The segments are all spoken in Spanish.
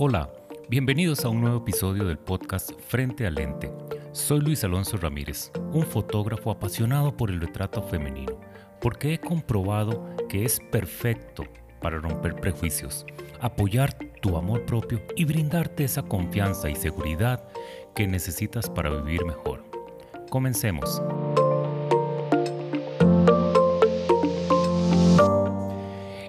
Hola, bienvenidos a un nuevo episodio del podcast Frente al Lente. Soy Luis Alonso Ramírez, un fotógrafo apasionado por el retrato femenino, porque he comprobado que es perfecto para romper prejuicios, apoyar tu amor propio y brindarte esa confianza y seguridad que necesitas para vivir mejor. Comencemos.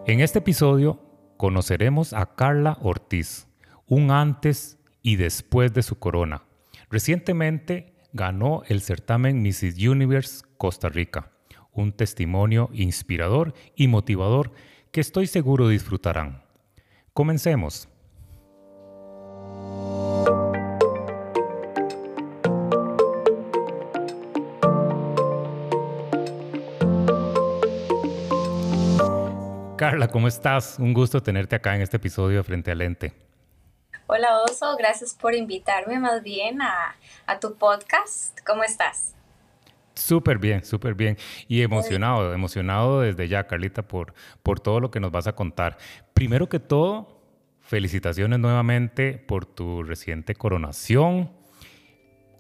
En este episodio conoceremos a Carla Ortiz, un antes y después de su corona. Recientemente ganó el certamen Mrs. Universe Costa Rica, un testimonio inspirador y motivador que estoy seguro disfrutarán. Comencemos. Carla, ¿cómo estás? Un gusto tenerte acá en este episodio de Frente al Lente. Hola Oso, gracias por invitarme más bien a, tu podcast. ¿Cómo estás? Súper bien, súper bien. Y emocionado, emocionado desde ya, Carlita, por, por todo lo que nos vas a contar. Primero que todo, felicitaciones nuevamente por tu reciente coronación.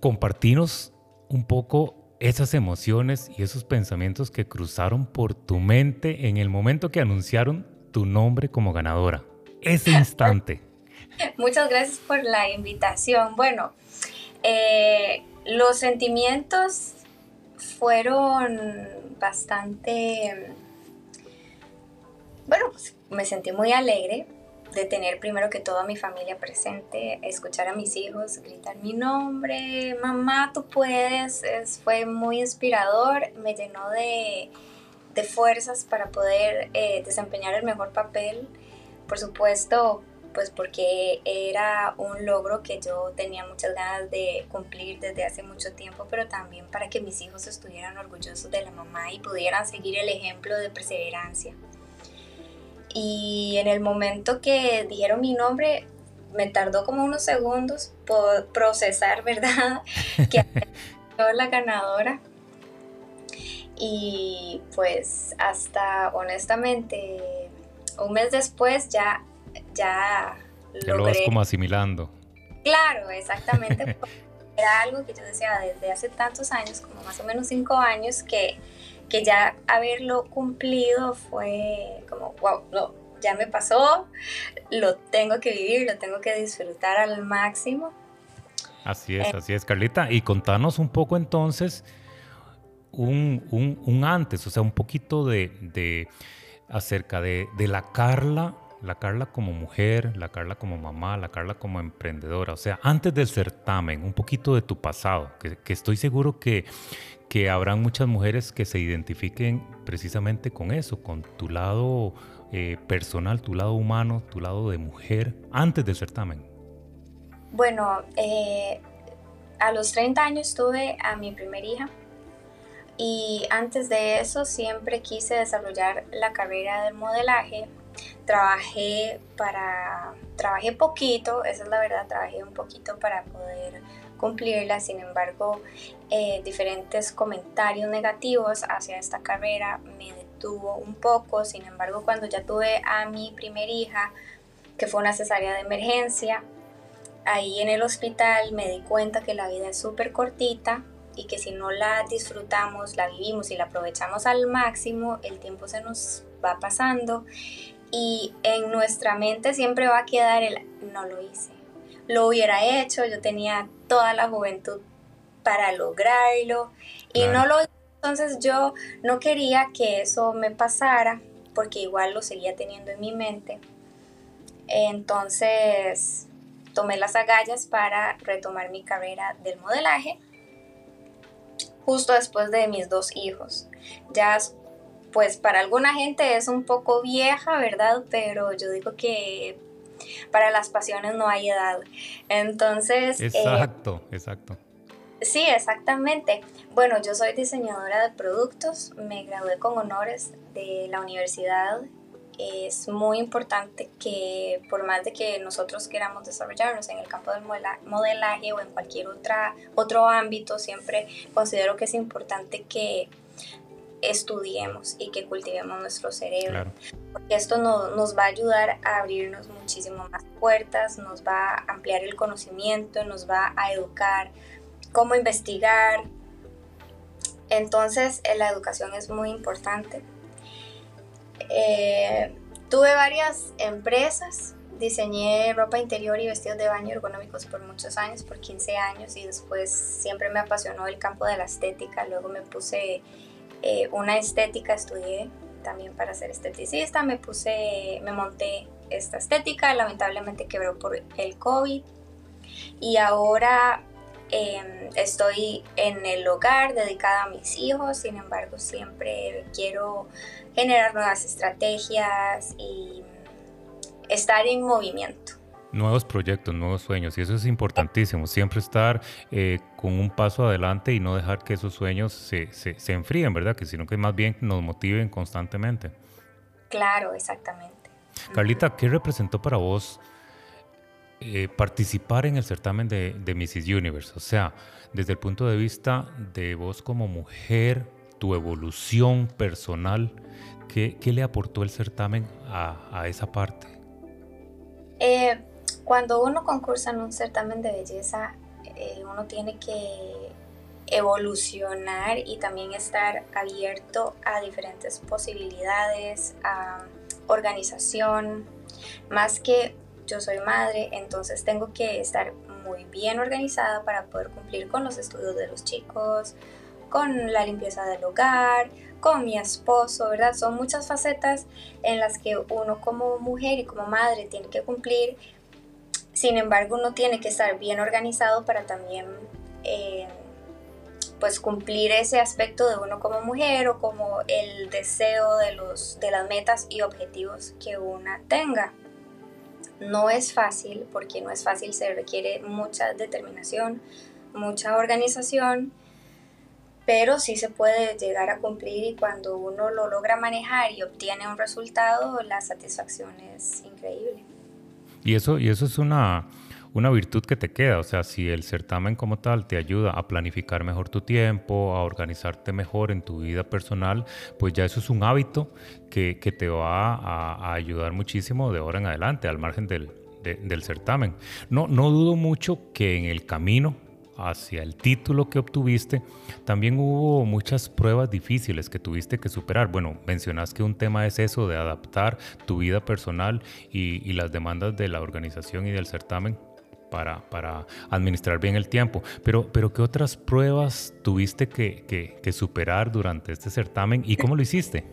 Compartinos un poco esas emociones y esos pensamientos que cruzaron por tu mente en el momento que anunciaron tu nombre como ganadora. Ese instante. Muchas gracias por la invitación. Bueno, eh, los sentimientos fueron bastante... Bueno, pues me sentí muy alegre de tener primero que todo a mi familia presente, escuchar a mis hijos gritar mi nombre, mamá, tú puedes, fue muy inspirador, me llenó de, fuerzas para poder eh, desempeñar el mejor papel, por supuesto, pues porque era un logro que yo tenía muchas ganas de cumplir desde hace mucho tiempo, pero también para que mis hijos estuvieran orgullosos de la mamá y pudieran seguir el ejemplo de perseverancia. Y en el momento que dijeron mi nombre, me tardó como unos segundos por procesar, ¿verdad? que era la ganadora. Y pues hasta honestamente un mes después ya ya lo vas como asimilando. Claro, exactamente. era algo que yo decía desde hace tantos años, como más o menos cinco años, que que ya haberlo cumplido fue como, wow, no, ya me pasó, lo tengo que vivir, lo tengo que disfrutar al máximo. Así es, así es, Carlita. Y contanos un poco entonces un, un, antes, o sea, un poquito de, de acerca de, de, la Carla, la Carla como mujer, la Carla como mamá, la Carla como emprendedora, o sea, antes del certamen, un poquito de tu pasado, que, estoy seguro que, que habrán muchas mujeres que se identifiquen precisamente con eso, con tu lado eh, personal, tu lado humano, tu lado de mujer, antes del certamen. Bueno, eh, a los 30 años tuve a mi primera hija y antes de eso siempre quise desarrollar la carrera del modelaje. Trabajé para, trabajé poquito, esa es la verdad, trabajé un poquito para poder cumplirla, sin embargo, eh, diferentes comentarios negativos hacia esta carrera me detuvo un poco, sin embargo, cuando ya tuve a mi primer hija, que fue una cesárea de emergencia, ahí en el hospital me di cuenta que la vida es súper cortita y que si no la disfrutamos, la vivimos y la aprovechamos al máximo, el tiempo se nos va pasando y en nuestra mente siempre va a quedar el no lo hice, lo hubiera hecho, yo tenía toda la juventud para lograrlo y no lo entonces yo no quería que eso me pasara porque igual lo seguía teniendo en mi mente. Entonces tomé las agallas para retomar mi carrera del modelaje justo después de mis dos hijos. Ya pues para alguna gente es un poco vieja, ¿verdad? Pero yo digo que para las pasiones no hay edad. Entonces... Eh, exacto, exacto. Sí, exactamente. Bueno, yo soy diseñadora de productos, me gradué con honores de la universidad. Es muy importante que por más de que nosotros queramos desarrollarnos en el campo del modelaje o en cualquier otra, otro ámbito, siempre considero que es importante que estudiemos y que cultivemos nuestro cerebro. Porque esto nos va a ayudar a abrirnos muchísimo más puertas, nos va a ampliar el conocimiento, nos va a educar cómo investigar. Entonces, eh, la educación es muy importante. Eh, tuve varias empresas diseñé ropa interior y vestidos de baño ergonómicos por muchos años, por 15 años, y después siempre me apasionó el campo de la estética. Luego me puse eh, una estética, estudié también para ser esteticista, me puse, me monté esta estética, lamentablemente quebró por el COVID. Y ahora em, estoy en el hogar dedicada a mis hijos, sin embargo siempre quiero generar nuevas estrategias y estar en movimiento. Nuevos proyectos, nuevos sueños, y eso es importantísimo, siempre estar eh, con un paso adelante y no dejar que esos sueños se, se, enfríen, ¿verdad? Que sino que más bien nos motiven constantemente. Claro, exactamente. Carlita, ¿qué representó para vos eh, participar en el certamen de, de Mrs. Universe? O sea, desde el punto de vista de vos como mujer, tu evolución personal, ¿qué, qué le aportó el certamen a, a esa parte? Eh, cuando uno concursa en un certamen de belleza, eh, uno tiene que evolucionar y también estar abierto a diferentes posibilidades, a organización, más que yo soy madre, entonces tengo que estar muy bien organizada para poder cumplir con los estudios de los chicos, con la limpieza del hogar, con mi esposo, ¿verdad? Son muchas facetas en las que uno como mujer y como madre tiene que cumplir. Sin embargo, uno tiene que estar bien organizado para también eh, pues cumplir ese aspecto de uno como mujer o como el deseo de, los, de las metas y objetivos que una tenga. No es fácil, porque no es fácil, se requiere mucha determinación, mucha organización pero sí se puede llegar a cumplir y cuando uno lo logra manejar y obtiene un resultado, la satisfacción es increíble. Y eso, y eso es una, una virtud que te queda, o sea, si el certamen como tal te ayuda a planificar mejor tu tiempo, a organizarte mejor en tu vida personal, pues ya eso es un hábito que, que te va a, ayudar muchísimo de ahora en adelante, al margen del, del certamen. No, no dudo mucho que en el camino hacia el título que obtuviste, también hubo muchas pruebas difíciles que tuviste que superar. Bueno, mencionas que un tema es eso de adaptar tu vida personal y, las demandas de la organización y del certamen para, administrar bien el tiempo. Pero, pero ¿qué otras pruebas tuviste que, superar durante este certamen y cómo lo hiciste?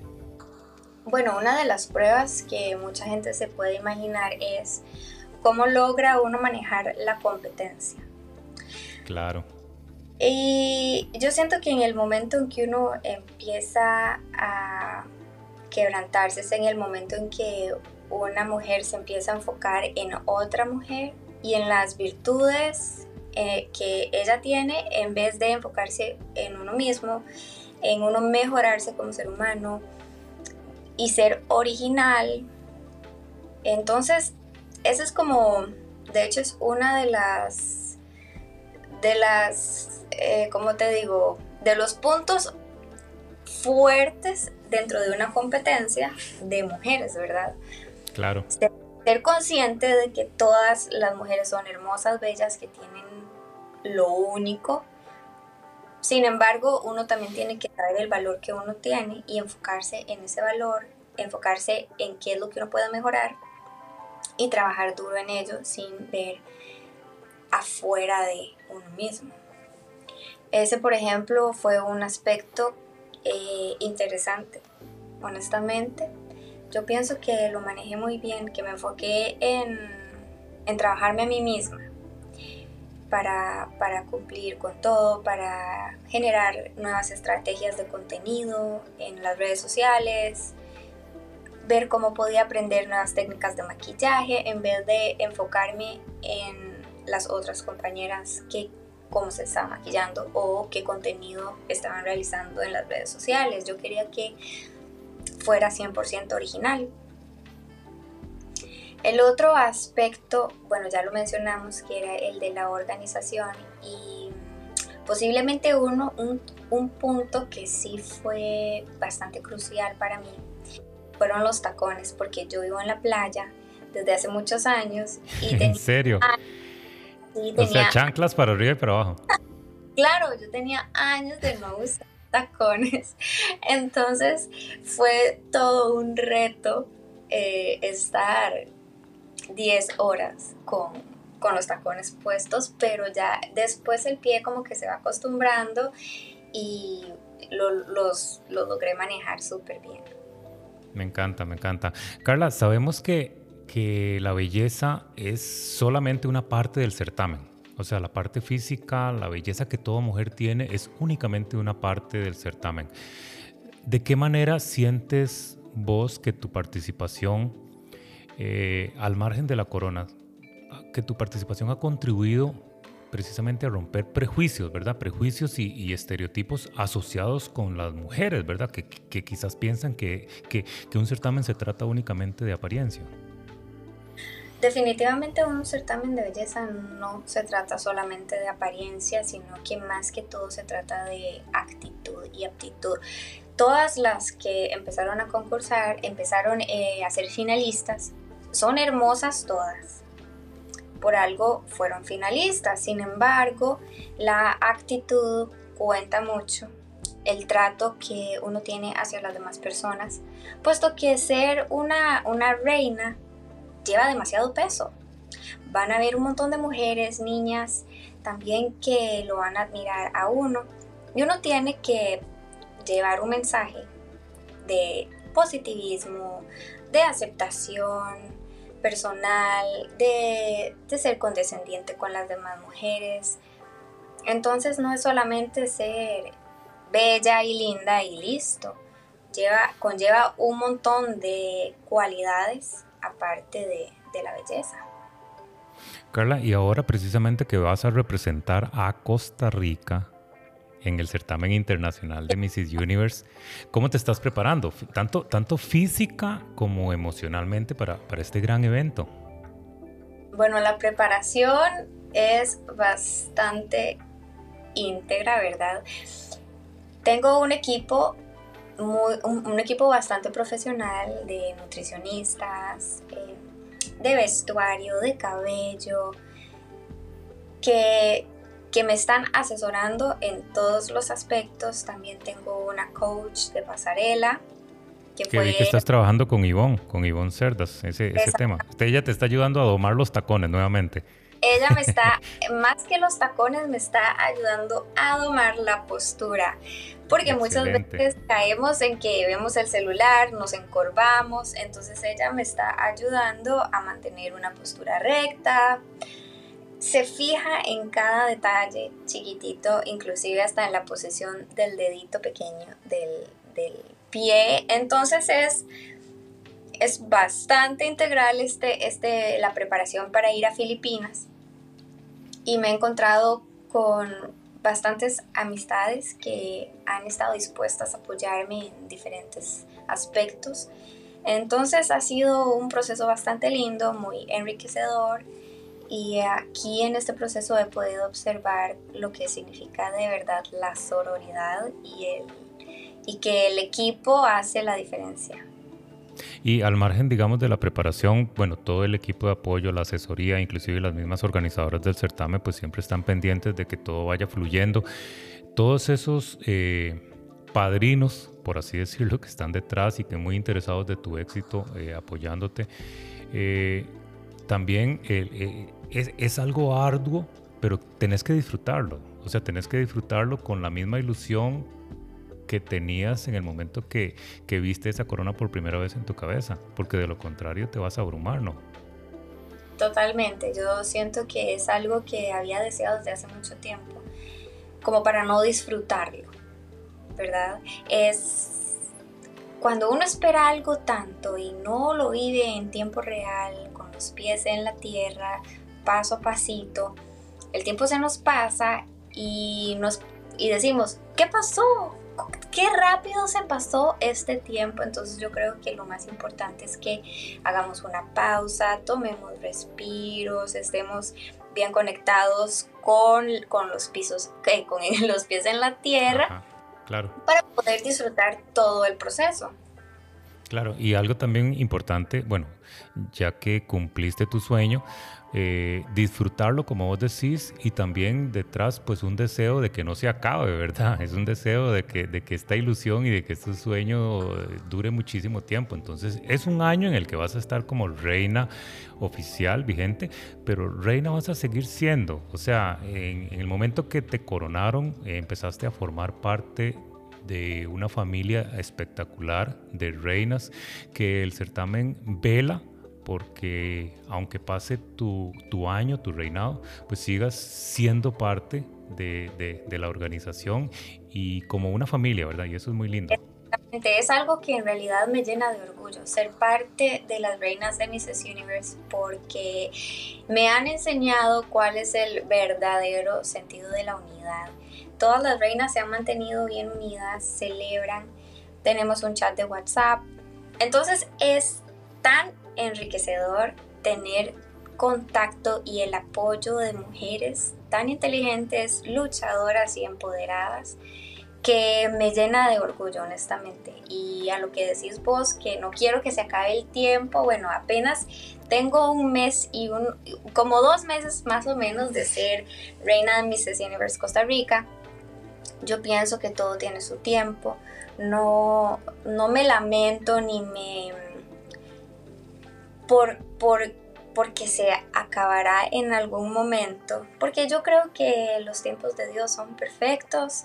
Bueno, una de las pruebas que mucha gente se puede imaginar es cómo logra uno manejar la competencia. Claro. Y yo siento que en el momento en que uno empieza a quebrantarse es en el momento en que una mujer se empieza a enfocar en otra mujer y en las virtudes eh, que ella tiene en vez de enfocarse en uno mismo, en uno mejorarse como ser humano y ser original. Entonces, eso es como, de hecho es una de las de las, eh, como te digo, de los puntos fuertes dentro de una competencia de mujeres, ¿verdad? Claro. Ser, consciente de que todas las mujeres son hermosas, bellas, que tienen lo único. Sin embargo, uno también tiene que saber el valor que uno tiene y enfocarse en ese valor, enfocarse en qué es lo que uno puede mejorar y trabajar duro en ello sin ver afuera de uno mismo. Ese, por ejemplo, fue un aspecto eh, interesante. Honestamente, yo pienso que lo manejé muy bien, que me enfoqué en, en trabajarme a mí misma para, para, cumplir con todo, para generar nuevas estrategias de contenido en las redes sociales, ver cómo podía aprender nuevas técnicas de maquillaje en vez de enfocarme en las otras compañeras que cómo se estaba maquillando o qué contenido estaban realizando en las redes sociales. Yo quería que fuera 100% original. El otro aspecto, bueno, ya lo mencionamos, que era el de la organización y Posiblemente uno, un, un punto que sí fue bastante crucial para mí fueron los tacones, porque yo vivo en la playa desde hace muchos años. Y ¿En serio? O sea, chanclas para arriba y para abajo. claro, yo tenía años de no usar tacones. Entonces fue todo un reto eh, estar 10 horas con, con los tacones puestos, pero ya después el pie como que se va acostumbrando y los, los logré manejar súper bien. Me encanta, me encanta. Carla, sabemos que, que la belleza es solamente una parte del certamen. O sea, la parte física, la belleza que toda mujer tiene es únicamente una parte del certamen. ¿De qué manera sientes vos que tu participación, eh, al margen de la corona, que tu participación ha contribuido precisamente a romper prejuicios, ¿verdad? Prejuicios y, estereotipos asociados con las mujeres, ¿verdad? Que, quizás piensan que, que, un certamen se trata únicamente de apariencia. Definitivamente un certamen de belleza no se trata solamente de apariencia, sino que más que todo se trata de actitud y aptitud. Todas las que empezaron a concursar, empezaron eh, a ser finalistas, son hermosas todas, por algo fueron finalistas. Sin embargo, la actitud cuenta mucho, el trato que uno tiene hacia las demás personas, puesto que ser una, una reina lleva demasiado peso. Van a haber un montón de mujeres, niñas, también que lo van a admirar a uno. Y uno tiene que llevar un mensaje de positivismo, de aceptación, personal, de, ser condescendiente con las demás mujeres. Entonces no es solamente ser bella y linda y listo. Lleva, conlleva un montón de cualidades aparte de, de la belleza. Carla, y ahora precisamente que vas a representar a Costa Rica en el certamen internacional de Mrs. Universe. ¿Cómo te estás preparando, tanto, tanto física como emocionalmente para, para este gran evento? Bueno, la preparación es bastante íntegra, ¿verdad? Tengo un equipo, un, equipo bastante profesional de nutricionistas, eh, de vestuario, de cabello, que que me están asesorando en todos los aspectos. También tengo una coach de pasarela. Que, fue... que estás trabajando con Ivonne, con Ivonne Cerdas, ese, ese tema. Ella te está ayudando a domar los tacones nuevamente. Ella me está, más que los tacones, me está ayudando a domar la postura. Porque muchas veces caemos en que vemos el celular, nos encorvamos, entonces ella me está ayudando a mantener una postura recta, se fija en cada detalle chiquitito, inclusive hasta en la posición del dedito pequeño del, pie. Entonces es, es bastante integral este, este, la preparación para ir a Filipinas. Y me he encontrado con bastantes amistades que han estado dispuestas a apoyarme en diferentes aspectos. Entonces ha sido un proceso bastante lindo, muy enriquecedor y aquí en este proceso he podido observar lo que significa de verdad la sororidad y, el, y que el equipo hace la diferencia. Y al margen, digamos, de la preparación, bueno, todo el equipo de apoyo, la asesoría, inclusive las mismas organizadoras del certamen, pues siempre están pendientes de que todo vaya fluyendo. Todos esos eh, padrinos, por así decirlo, que están detrás y que muy interesados de tu éxito, eh, apoyándote, eh, también es, algo arduo, pero tenés que disfrutarlo. O sea, tenés que disfrutarlo con la misma ilusión que tenías en el momento que, que, viste esa corona por primera vez en tu cabeza, porque de lo contrario te vas a abrumar, ¿no? Totalmente, yo siento que es algo que había deseado desde hace mucho tiempo, como para no disfrutarlo, ¿verdad? Es cuando uno espera algo tanto y no lo vive en tiempo real, con los pies en la tierra, paso a pasito, el tiempo se nos pasa y, nos, y decimos, ¿qué pasó? Qué rápido se pasó este tiempo. Entonces yo creo que lo más importante es que hagamos una pausa, tomemos respiros, estemos bien conectados con, con los pisos, con los pies en la tierra, claro. para poder disfrutar todo el proceso. Claro, y algo también importante, bueno, ya que cumpliste tu sueño, eh, disfrutarlo como vos decís y también detrás pues un deseo de que no se acabe, ¿verdad? Es un deseo de que, de que esta ilusión y de que este sueño eh, dure muchísimo tiempo. Entonces es un año en el que vas a estar como reina oficial, vigente, pero reina vas a seguir siendo. O sea, en, el momento que te coronaron, empezaste a formar parte de una familia espectacular de reinas que el certamen vela porque aunque pase tu, tu año, tu reinado, pues sigas siendo parte de, de, la organización y como una familia, ¿verdad? Y eso es muy lindo. Es algo que en realidad me llena de orgullo, ser parte de las reinas de Mrs. Universe, porque me han enseñado cuál es el verdadero sentido de la unidad todas las reinas se han mantenido bien unidas, celebran, tenemos un chat de WhatsApp. Entonces es tan enriquecedor tener contacto y el apoyo de mujeres tan inteligentes, luchadoras y empoderadas que me llena de orgullo honestamente. Y a lo que decís vos, que no quiero que se acabe el tiempo, bueno, apenas tengo un mes y un, como dos meses más o menos de ser reina de Mrs. Universe Costa Rica. Yo pienso que todo tiene su tiempo. No, no me lamento ni me... Por, por, porque se acabará en algún momento. Porque yo creo que los tiempos de Dios son perfectos.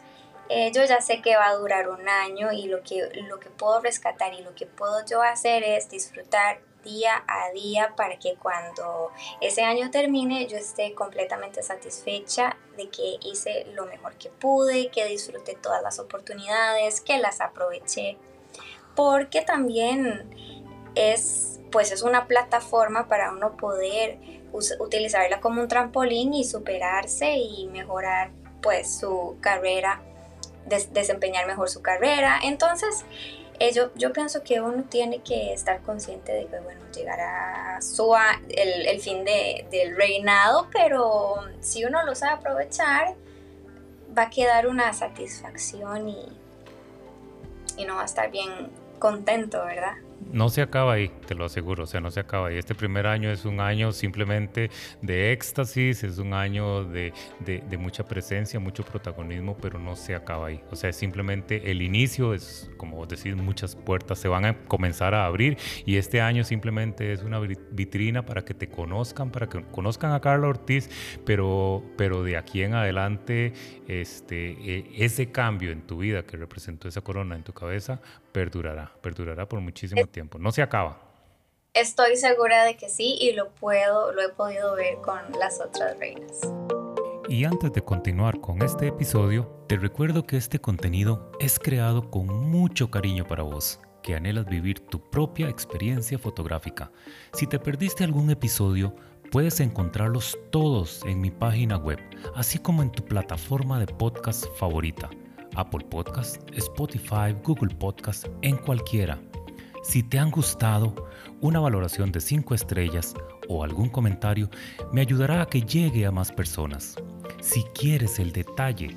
Eh, yo ya sé que va a durar un año y lo que, lo que puedo rescatar y lo que puedo yo hacer es disfrutar día a día para que cuando ese año termine yo esté completamente satisfecha de que hice lo mejor que pude, que disfruté todas las oportunidades, que las aproveché, porque también es pues es una plataforma para uno poder utilizarla como un trampolín y superarse y mejorar pues su carrera, desempeñar mejor su carrera. Entonces, eh, yo, pienso que uno tiene que estar consciente de que, bueno, llegará su, el, el fin de, del reinado, pero si uno lo sabe aprovechar, va a quedar una satisfacción y, y no va a estar bien contento, ¿verdad? No se acaba ahí, te lo aseguro, o sea, no se acaba ahí. Este primer año es un año simplemente de éxtasis, es un año de, de, mucha presencia, mucho protagonismo, pero no se acaba ahí. O sea, es simplemente el inicio, es como vos decís, muchas puertas se van a comenzar a abrir y este año simplemente es una vitrina para que te conozcan, para que conozcan a Carla Ortiz, pero, pero de aquí en adelante este, e, ese cambio en tu vida que representó esa corona en tu cabeza perdurará, perdurará por muchísimo tiempo, no se acaba. Estoy segura de que sí y lo puedo, lo he podido ver con las otras reinas. Y antes de continuar con este episodio, te recuerdo que este contenido es creado con mucho cariño para vos, que anhelas vivir tu propia experiencia fotográfica. Si te perdiste algún episodio, puedes encontrarlos todos en mi página web, así como en tu plataforma de podcast favorita Apple Podcast, Spotify, Google Podcast, en cualquiera. Si te han gustado, una valoración de 5 estrellas o algún comentario me ayudará a que llegue a más personas. Si quieres el detalle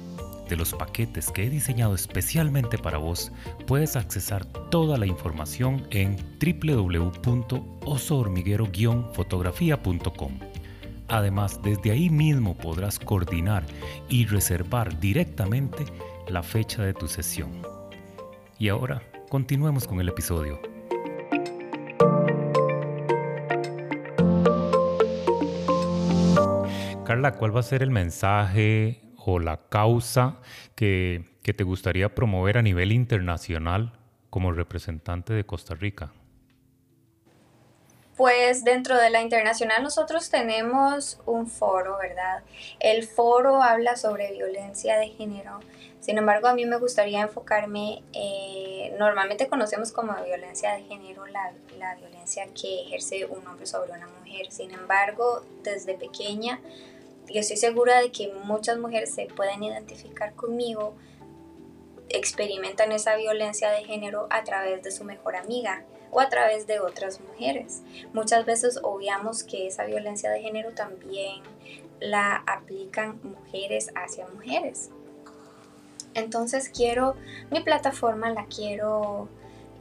de los paquetes que he diseñado especialmente para vos, puedes accesar toda la información en www.osohormiguero-fotografía.com. Además, desde ahí mismo podrás coordinar y reservar directamente la fecha de tu sesión. Y ahora, continuemos con el episodio. Carla, ¿cuál va a ser el mensaje o la causa que, que te gustaría promover a nivel internacional como representante de Costa Rica? Pues dentro de la internacional nosotros tenemos un foro, ¿verdad? El foro habla sobre violencia de género. Sin embargo, a mí me gustaría enfocarme, eh, normalmente conocemos como violencia de género la, la violencia que ejerce un hombre sobre una mujer. Sin embargo, desde pequeña, yo estoy segura de que muchas mujeres se pueden identificar conmigo, experimentan esa violencia de género a través de su mejor amiga o a través de otras mujeres. Muchas veces obviamos que esa violencia de género también la aplican mujeres hacia mujeres. Entonces quiero, mi plataforma la quiero,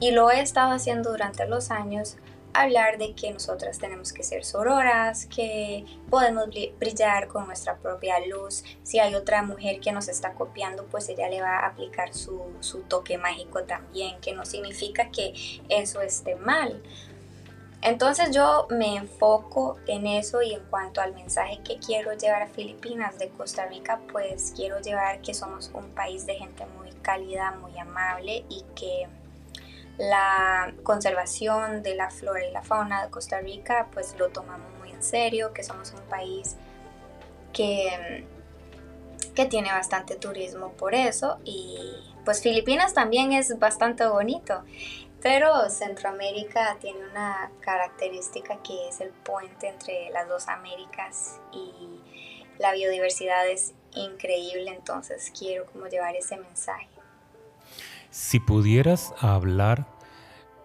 y lo he estado haciendo durante los años, hablar de que nosotras tenemos que ser sororas, que podemos brillar con nuestra propia luz. Si hay otra mujer que nos está copiando, pues ella le va a aplicar su, su toque mágico también, que no significa que eso esté mal. Entonces yo me enfoco en eso y en cuanto al mensaje que quiero llevar a Filipinas de Costa Rica, pues quiero llevar que somos un país de gente muy cálida, muy amable y que la conservación de la flora y la fauna de Costa Rica pues lo tomamos muy en serio, que somos un país que, que tiene bastante turismo por eso y pues Filipinas también es bastante bonito, pero Centroamérica tiene una característica que es el puente entre las dos Américas y la biodiversidad es increíble, entonces quiero como llevar ese mensaje. Si pudieras hablar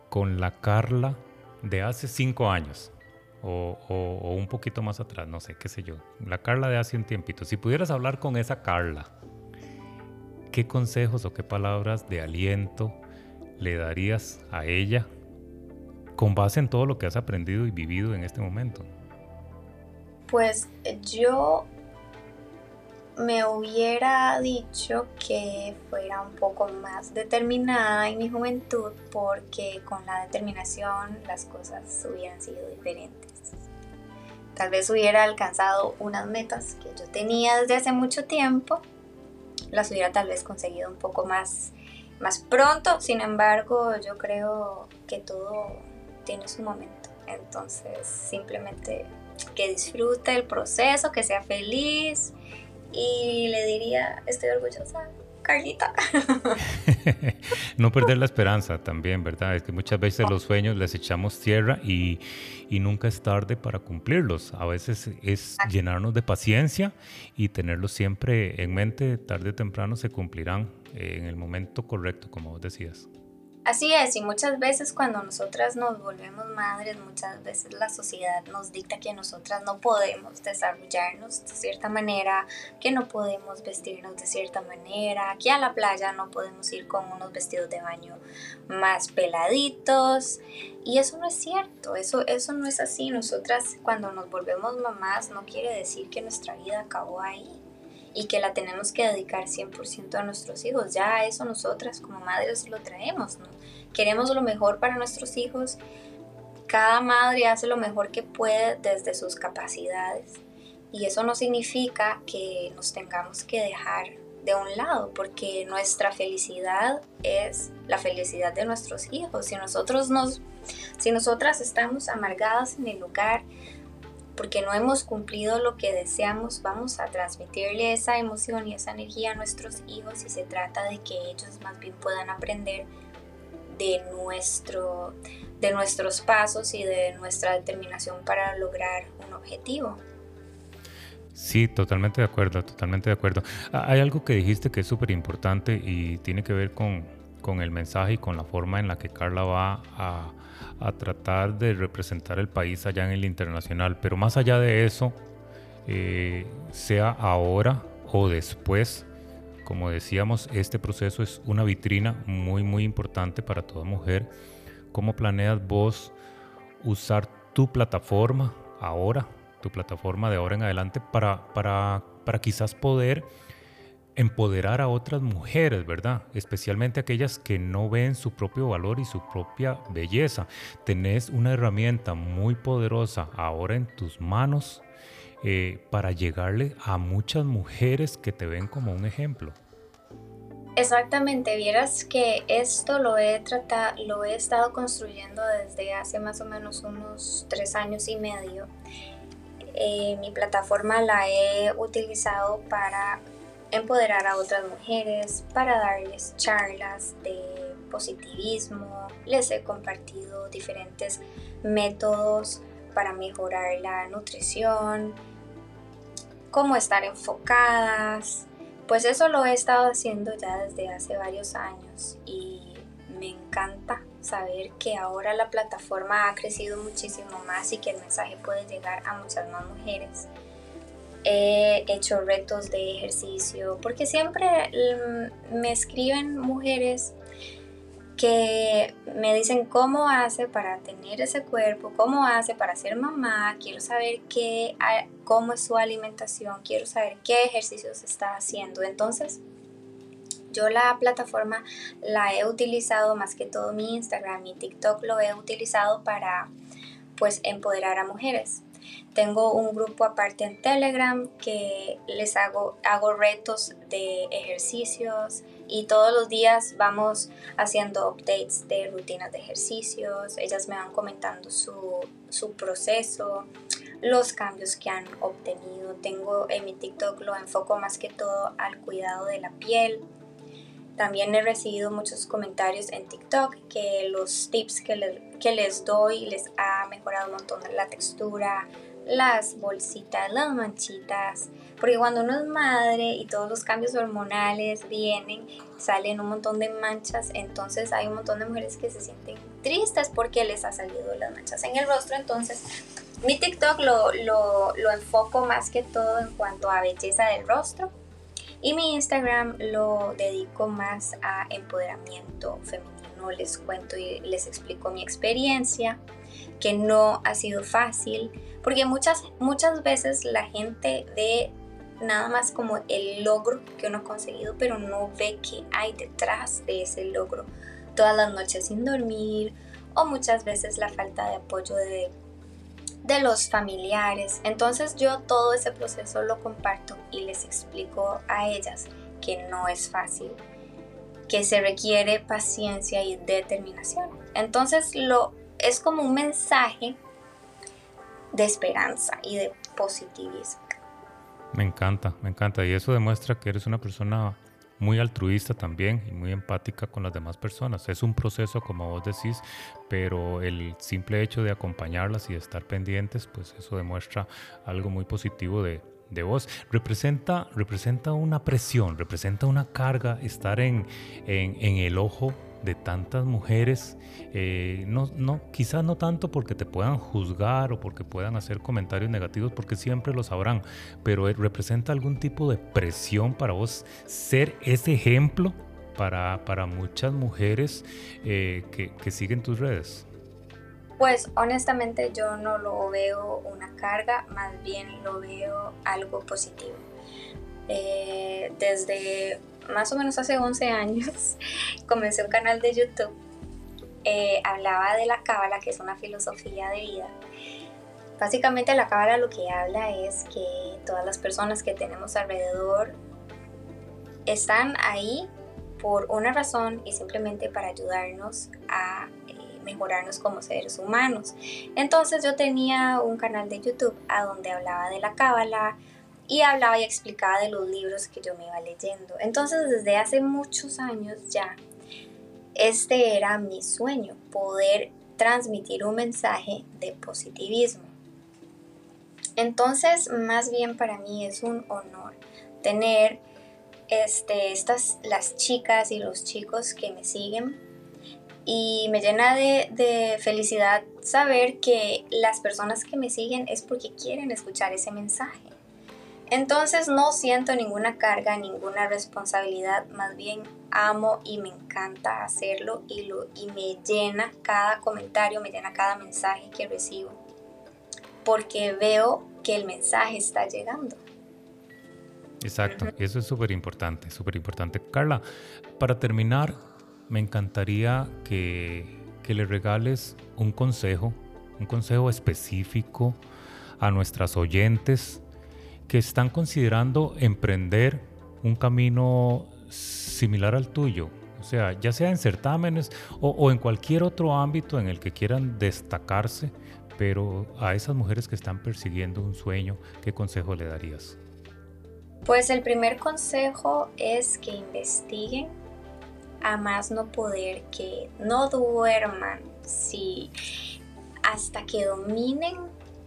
con la Carla de hace cinco años o, un poquito más atrás, no sé, qué sé yo, la Carla de hace un tiempito, si pudieras hablar con esa Carla, ¿qué consejos o qué palabras de aliento le darías a ella con base en todo lo que has aprendido y vivido en este momento? Pues yo me hubiera dicho que fuera un poco más determinada en mi juventud porque con la determinación las cosas hubieran sido diferentes. Tal vez hubiera alcanzado unas metas que yo tenía desde hace mucho tiempo, las hubiera tal vez conseguido un poco más, más pronto, sin embargo yo creo que todo tiene su momento, entonces simplemente que disfrute el proceso, que sea feliz y le diría, estoy orgullosa, Carlita. no perder la esperanza también, ¿verdad? Es que muchas veces los sueños les echamos tierra y, y nunca es tarde para cumplirlos. A veces es llenarnos de paciencia y tenerlos siempre en mente, tarde o temprano se cumplirán en el momento correcto, como vos decías. Así es, y muchas veces cuando nosotras nos volvemos madres, muchas veces la sociedad nos dicta que nosotras no podemos desarrollarnos de cierta manera, que no podemos vestirnos de cierta manera, que a la playa no podemos ir con unos vestidos de baño más peladitos. Y eso no es cierto, eso, eso no es así. Nosotras cuando nos volvemos mamás no quiere decir que nuestra vida acabó ahí y que la tenemos que dedicar 100% a nuestros hijos. Ya eso nosotras como madres lo traemos. Queremos lo mejor para nuestros hijos. Cada madre hace lo mejor que puede desde sus capacidades. Y eso no significa que nos tengamos que dejar de un lado, porque nuestra felicidad es la felicidad de nuestros hijos. Si nosotros nos, si nosotras estamos amargadas en el lugar, porque no hemos cumplido lo que deseamos, vamos a transmitirle esa emoción y esa energía a nuestros hijos y se trata de que ellos más bien puedan aprender de, nuestro, de nuestros pasos y de nuestra determinación para lograr un objetivo. Sí, totalmente de acuerdo, totalmente de acuerdo. Ah, hay algo que dijiste que es súper importante y tiene que ver con, con el mensaje y con la forma en la que Carla va a, tratar de representar el país allá en el internacional. Pero más allá de eso, eh, sea ahora o después, como decíamos, este proceso es una vitrina muy, muy importante para toda mujer. ¿Cómo planeas vos usar tu plataforma ahora, tu plataforma de ahora en adelante, para, para, para quizás poder empoderar a otras mujeres, ¿verdad? Especialmente aquellas que no ven su propio valor y su propia belleza. Tenés una herramienta muy poderosa ahora en tus manos eh, para llegarle a muchas mujeres que te ven como un ejemplo. Exactamente, vieras que esto lo he tratado, lo he estado construyendo desde hace más o menos unos tres años y medio. Eh, mi plataforma la he utilizado para empoderar a otras mujeres, para darles charlas de positivismo. Les he compartido diferentes métodos para mejorar la nutrición, cómo estar enfocadas. Pues eso lo he estado haciendo ya desde hace varios años y me encanta saber que ahora la plataforma ha crecido muchísimo más y que el mensaje puede llegar a muchas más mujeres. He hecho retos de ejercicio porque siempre mm, me escriben mujeres que me dicen cómo hace para tener ese cuerpo, cómo hace para ser mamá, quiero saber qué, cómo es su alimentación, quiero saber qué ejercicios está haciendo. Entonces, yo la plataforma la he utilizado más que todo mi Instagram, mi TikTok lo he utilizado para pues empoderar a mujeres. Tengo un grupo aparte en Telegram que les hago, hago retos de ejercicios, y todos los días vamos haciendo updates de rutinas de ejercicios, ellas me van comentando su, su proceso, los cambios que han obtenido. Tengo en mi TikTok lo enfoco más que todo al cuidado de la piel. También he recibido muchos comentarios en TikTok que los tips que, que les doy les ha mejorado un montón la textura, las bolsitas, las manchitas, porque cuando uno es madre y todos los cambios hormonales vienen, salen un montón de manchas, entonces hay un montón de mujeres que se sienten tristes porque les ha salido las manchas en el rostro, entonces mi TikTok lo, lo, lo enfoco más que todo en cuanto a belleza del rostro y mi Instagram lo dedico más a empoderamiento femenino, les cuento y les explico mi experiencia que no ha sido fácil, porque muchas, muchas veces la gente ve nada más como el logro que uno ha conseguido, pero no ve qué hay detrás de ese logro. Todas las noches sin dormir o muchas veces la falta de apoyo de, de los familiares. Entonces yo todo ese proceso lo comparto y les explico a ellas que no es fácil, que se requiere paciencia y determinación. Entonces lo es como un mensaje de esperanza y de positivismo. Me encanta, me encanta. Y eso demuestra que eres una persona muy altruista también y muy empática con las demás personas. Es un proceso, como vos decís, pero el simple hecho de acompañarlas y de estar pendientes, pues eso demuestra algo muy positivo de, de vos. Representa, representa una presión, representa una carga estar en, en, en el ojo de tantas mujeres, eh, no, no, quizás no tanto porque te puedan juzgar o porque puedan hacer comentarios negativos, porque siempre lo sabrán, pero representa algún tipo de presión para vos ser ese ejemplo para, para muchas mujeres eh, que, que siguen tus redes. Pues honestamente yo no lo veo una carga, más bien lo veo algo positivo. Eh, desde más o menos hace 11 años, comencé un canal de YouTube. Eh, hablaba de la cábala, que es una filosofía de vida. Básicamente la cábala lo que habla es que todas las personas que tenemos alrededor están ahí por una razón y simplemente para ayudarnos a eh, mejorarnos como seres humanos. Entonces yo tenía un canal de YouTube a donde hablaba de la cábala, y hablaba y explicaba de los libros que yo me iba leyendo. Entonces desde hace muchos años ya, este era mi sueño, poder transmitir un mensaje de positivismo. Entonces, más bien para mí es un honor tener este, estas, las chicas y los chicos que me siguen. Y me llena de, de felicidad saber que las personas que me siguen es porque quieren escuchar ese mensaje. Entonces no siento ninguna carga, ninguna responsabilidad, más bien amo y me encanta hacerlo y, lo, y me llena cada comentario, me llena cada mensaje que recibo, porque veo que el mensaje está llegando. Exacto, eso es súper importante, súper importante. Carla, para terminar, me encantaría que, que le regales un consejo, un consejo específico a nuestras oyentes que están considerando emprender un camino similar al tuyo, o sea, ya sea en certámenes o, en cualquier otro ámbito en el que quieran destacarse, pero a esas mujeres que están persiguiendo un sueño, ¿qué consejo le darías? Pues el primer consejo es que investiguen a más no poder, que no duerman si hasta que dominen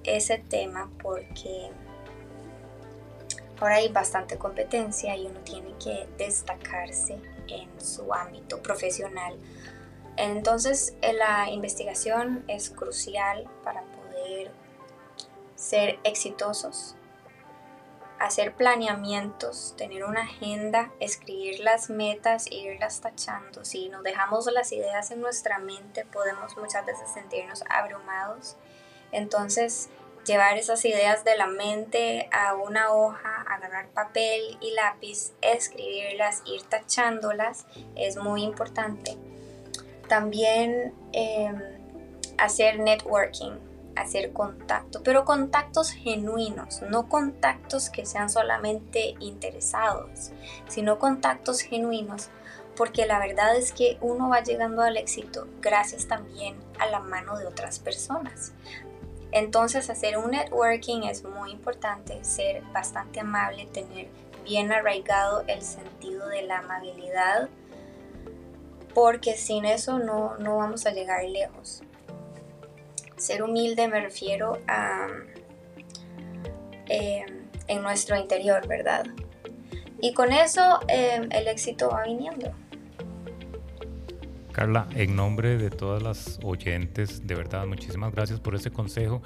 ese tema porque Ahora hay bastante competencia y uno tiene que destacarse en su ámbito profesional Entonces la investigación es crucial para poder ser exitosos, hacer planeamientos, tener una agenda, escribir las metas irlas tachando. Si nos dejamos las ideas en nuestra mente, podemos muchas veces sentirnos abrumados. Entonces, llevar esas ideas de la mente a una hoja, agarrar papel y lápiz, escribirlas, ir tachándolas, es muy importante. También em, hacer networking, hacer contacto, pero contactos genuinos, no contactos que sean solamente interesados, sino contactos genuinos, porque la verdad es que uno va llegando al éxito gracias también a la mano de otras personas. Entonces hacer un networking es muy importante, ser bastante amable, tener bien arraigado el sentido de la amabilidad, porque sin eso no, no vamos a llegar lejos. Ser humilde me refiero a em, en nuestro interior, ¿verdad? Y con eso em, el éxito va viniendo. Carla, en nombre de todas las oyentes, de verdad, muchísimas gracias por ese consejo.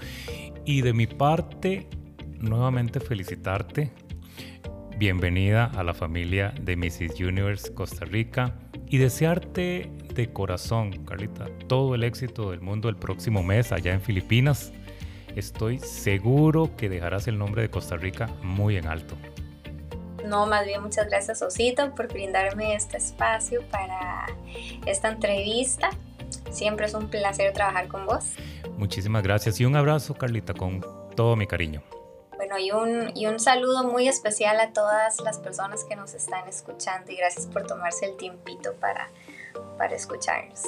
Y de mi parte, nuevamente felicitarte. Bienvenida a la familia de Mrs. Universe Costa Rica y desearte de corazón, Carlita, todo el éxito del mundo el próximo mes allá en Filipinas. Estoy seguro que dejarás el nombre de Costa Rica muy en alto. No, más bien muchas gracias Osito por brindarme este espacio para esta entrevista. Siempre es un placer trabajar con vos. Muchísimas gracias y un abrazo Carlita con todo mi cariño. Bueno, y un, y un saludo muy especial a todas las personas que nos están escuchando y gracias por tomarse el tiempito para, para escucharnos.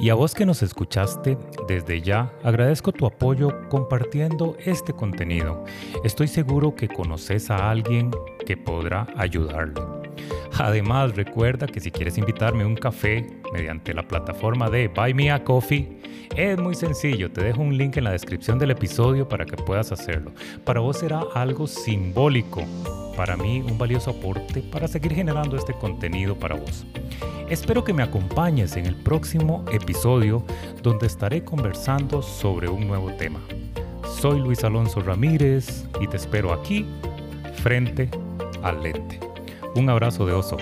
Y a vos que nos escuchaste, desde ya agradezco tu apoyo compartiendo este contenido. Estoy seguro que conoces a alguien que podrá ayudarle. Además, recuerda que si quieres invitarme a un café mediante la plataforma de Buy Me a Coffee, es muy sencillo, te dejo un link en la descripción del episodio para que puedas hacerlo. Para vos será algo simbólico, para mí un valioso aporte para seguir generando este contenido para vos. Espero que me acompañes en el próximo episodio donde estaré conversando sobre un nuevo tema. Soy Luis Alonso Ramírez y te espero aquí, frente al lente. Un abrazo de oso.